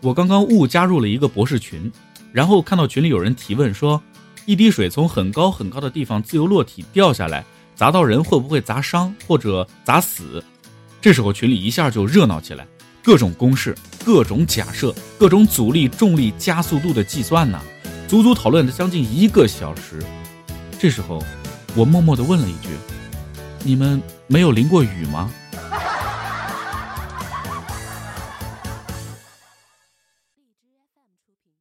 我刚刚误加入了一个博士群，然后看到群里有人提问说，一滴水从很高很高的地方自由落体掉下来，砸到人会不会砸伤或者砸死？这时候群里一下就热闹起来，各种公式、各种假设、各种阻力、重力、加速度的计算呢，足足讨论了将近一个小时。这时候，我默默地问了一句：“你们没有淋过雨吗？”出品。